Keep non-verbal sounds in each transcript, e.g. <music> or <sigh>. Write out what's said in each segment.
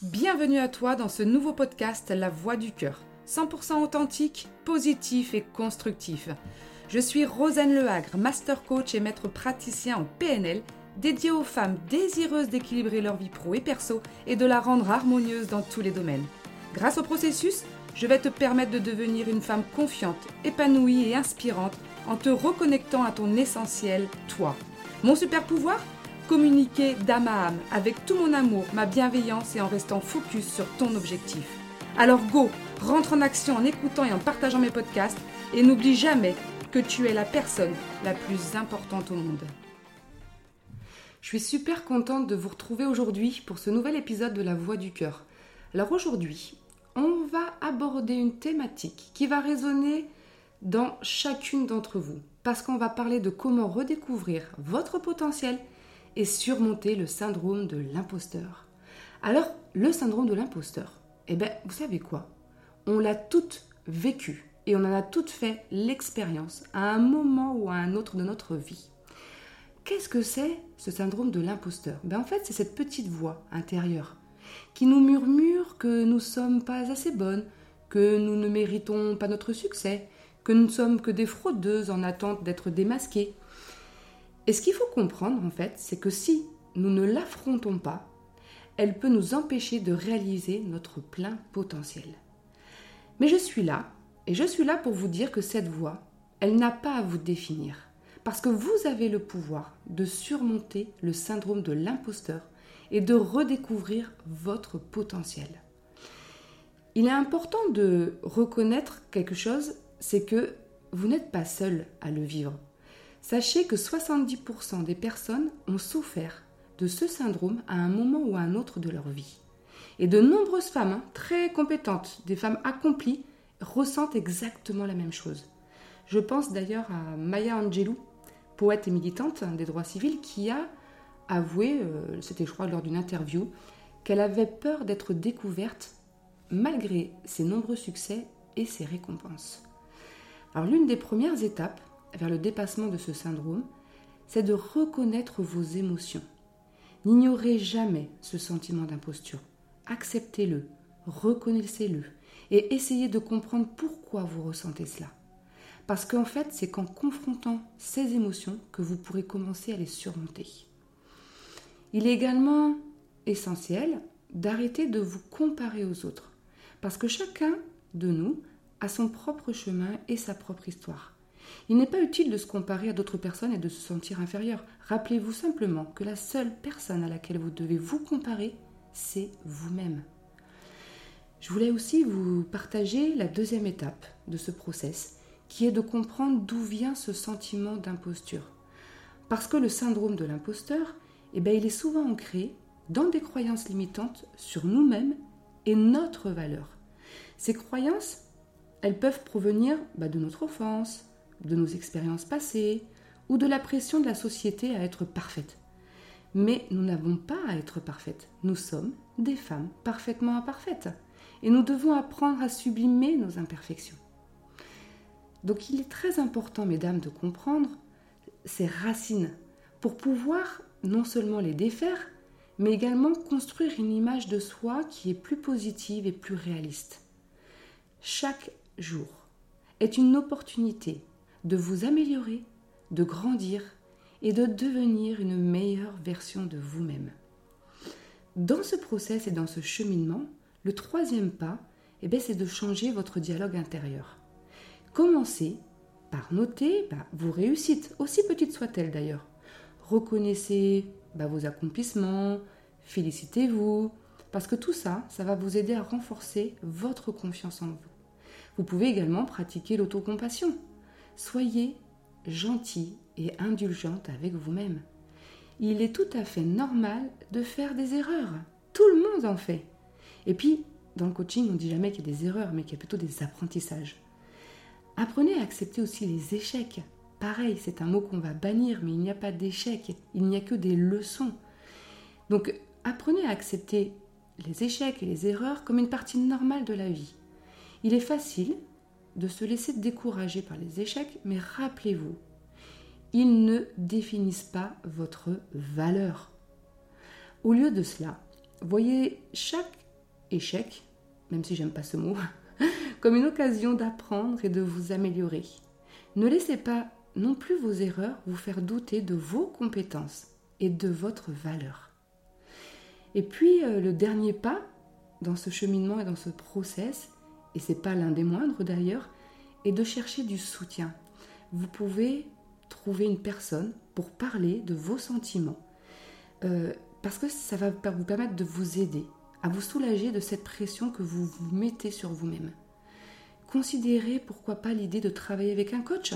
Bienvenue à toi dans ce nouveau podcast La Voix du Cœur. 100% authentique, positif et constructif. Je suis Rosanne Lehagre, master coach et maître praticien en PNL, dédié aux femmes désireuses d'équilibrer leur vie pro et perso et de la rendre harmonieuse dans tous les domaines. Grâce au processus, je vais te permettre de devenir une femme confiante, épanouie et inspirante en te reconnectant à ton essentiel, toi. Mon super pouvoir Communiquer d'âme à âme avec tout mon amour, ma bienveillance et en restant focus sur ton objectif. Alors go, rentre en action en écoutant et en partageant mes podcasts et n'oublie jamais que tu es la personne la plus importante au monde. Je suis super contente de vous retrouver aujourd'hui pour ce nouvel épisode de La Voix du Cœur. Alors aujourd'hui, on va aborder une thématique qui va résonner dans chacune d'entre vous parce qu'on va parler de comment redécouvrir votre potentiel surmonter le syndrome de l'imposteur. Alors, le syndrome de l'imposteur, eh bien, vous savez quoi? On l'a toutes vécu et on en a toutes fait l'expérience à un moment ou à un autre de notre vie. Qu'est-ce que c'est ce syndrome de l'imposteur? Ben En fait, c'est cette petite voix intérieure qui nous murmure que nous ne sommes pas assez bonnes, que nous ne méritons pas notre succès, que nous ne sommes que des fraudeuses en attente d'être démasquées, et ce qu'il faut comprendre, en fait, c'est que si nous ne l'affrontons pas, elle peut nous empêcher de réaliser notre plein potentiel. Mais je suis là, et je suis là pour vous dire que cette voie, elle n'a pas à vous définir, parce que vous avez le pouvoir de surmonter le syndrome de l'imposteur et de redécouvrir votre potentiel. Il est important de reconnaître quelque chose, c'est que vous n'êtes pas seul à le vivre. Sachez que 70% des personnes ont souffert de ce syndrome à un moment ou à un autre de leur vie. Et de nombreuses femmes hein, très compétentes, des femmes accomplies, ressentent exactement la même chose. Je pense d'ailleurs à Maya Angelou, poète et militante des droits civils, qui a avoué, euh, c'était je crois lors d'une interview, qu'elle avait peur d'être découverte malgré ses nombreux succès et ses récompenses. Alors l'une des premières étapes, vers le dépassement de ce syndrome, c'est de reconnaître vos émotions. N'ignorez jamais ce sentiment d'imposture. Acceptez-le, reconnaissez-le et essayez de comprendre pourquoi vous ressentez cela. Parce qu'en fait, c'est qu'en confrontant ces émotions que vous pourrez commencer à les surmonter. Il est également essentiel d'arrêter de vous comparer aux autres. Parce que chacun de nous a son propre chemin et sa propre histoire. Il n'est pas utile de se comparer à d'autres personnes et de se sentir inférieur. Rappelez-vous simplement que la seule personne à laquelle vous devez vous comparer, c'est vous-même. Je voulais aussi vous partager la deuxième étape de ce process, qui est de comprendre d'où vient ce sentiment d'imposture. Parce que le syndrome de l'imposteur, eh bien, il est souvent ancré dans des croyances limitantes sur nous-mêmes et notre valeur. Ces croyances, elles peuvent provenir bah, de notre offense, de nos expériences passées ou de la pression de la société à être parfaite. Mais nous n'avons pas à être parfaites. Nous sommes des femmes parfaitement imparfaites. Et nous devons apprendre à sublimer nos imperfections. Donc il est très important, mesdames, de comprendre ces racines pour pouvoir non seulement les défaire, mais également construire une image de soi qui est plus positive et plus réaliste. Chaque jour est une opportunité de vous améliorer, de grandir et de devenir une meilleure version de vous-même. Dans ce process et dans ce cheminement, le troisième pas, eh c'est de changer votre dialogue intérieur. Commencez par noter bah, vos réussites, aussi petites soient-elles d'ailleurs. Reconnaissez bah, vos accomplissements, félicitez-vous, parce que tout ça, ça va vous aider à renforcer votre confiance en vous. Vous pouvez également pratiquer l'autocompassion. Soyez gentil et indulgente avec vous-même. Il est tout à fait normal de faire des erreurs. Tout le monde en fait. Et puis, dans le coaching, on ne dit jamais qu'il y a des erreurs, mais qu'il y a plutôt des apprentissages. Apprenez à accepter aussi les échecs. Pareil, c'est un mot qu'on va bannir, mais il n'y a pas d'échecs, il n'y a que des leçons. Donc, apprenez à accepter les échecs et les erreurs comme une partie normale de la vie. Il est facile de se laisser décourager par les échecs, mais rappelez-vous, ils ne définissent pas votre valeur. Au lieu de cela, voyez chaque échec, même si j'aime pas ce mot, <laughs> comme une occasion d'apprendre et de vous améliorer. Ne laissez pas non plus vos erreurs vous faire douter de vos compétences et de votre valeur. Et puis euh, le dernier pas dans ce cheminement et dans ce process, et c'est pas l'un des moindres d'ailleurs, est de chercher du soutien. Vous pouvez trouver une personne pour parler de vos sentiments, euh, parce que ça va vous permettre de vous aider, à vous soulager de cette pression que vous vous mettez sur vous-même. Considérez pourquoi pas l'idée de travailler avec un coach.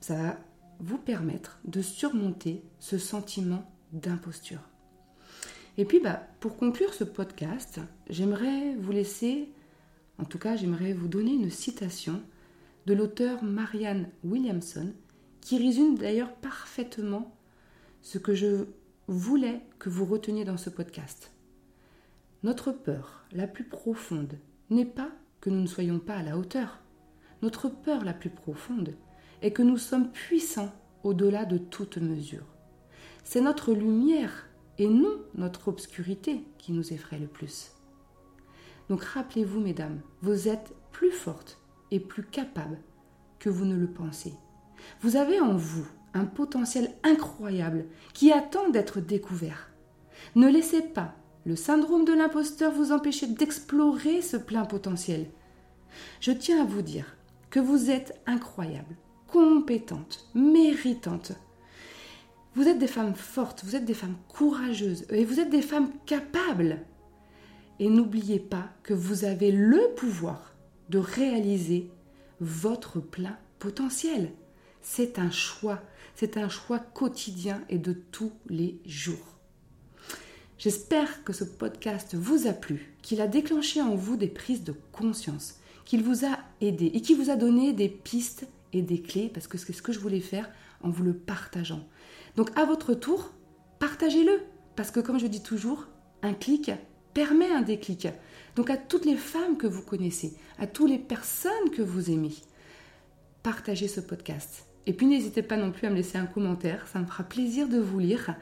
Ça va vous permettre de surmonter ce sentiment d'imposture. Et puis, bah, pour conclure ce podcast, j'aimerais vous laisser, en tout cas, j'aimerais vous donner une citation de l'auteur Marianne Williamson, qui résume d'ailleurs parfaitement ce que je voulais que vous reteniez dans ce podcast. Notre peur la plus profonde n'est pas que nous ne soyons pas à la hauteur. Notre peur la plus profonde est que nous sommes puissants au-delà de toute mesure. C'est notre lumière et non notre obscurité qui nous effraie le plus. Donc rappelez-vous, mesdames, vous êtes plus fortes et plus capables que vous ne le pensez. Vous avez en vous un potentiel incroyable qui attend d'être découvert. Ne laissez pas le syndrome de l'imposteur vous empêcher d'explorer ce plein potentiel. Je tiens à vous dire que vous êtes incroyable, compétente, méritante. Vous êtes des femmes fortes, vous êtes des femmes courageuses et vous êtes des femmes capables. Et n'oubliez pas que vous avez le pouvoir de réaliser votre plein potentiel. C'est un choix, c'est un choix quotidien et de tous les jours. J'espère que ce podcast vous a plu, qu'il a déclenché en vous des prises de conscience, qu'il vous a aidé et qu'il vous a donné des pistes et des clés, parce que c'est ce que je voulais faire en vous le partageant. Donc à votre tour, partagez-le, parce que comme je dis toujours, un clic permet un déclic. Donc à toutes les femmes que vous connaissez, à toutes les personnes que vous aimez, partagez ce podcast. Et puis n'hésitez pas non plus à me laisser un commentaire, ça me fera plaisir de vous lire.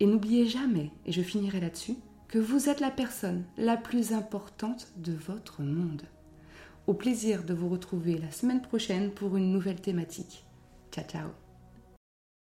Et n'oubliez jamais, et je finirai là-dessus, que vous êtes la personne la plus importante de votre monde. Au plaisir de vous retrouver la semaine prochaine pour une nouvelle thématique. Ciao ciao